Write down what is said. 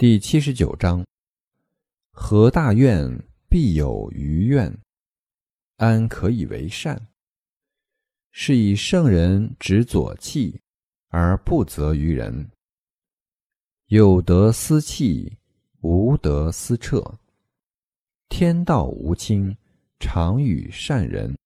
第七十九章：何大愿，必有余愿。安可以为善？是以圣人执左契，而不责于人。有德思气，无德思彻。天道无亲，常与善人。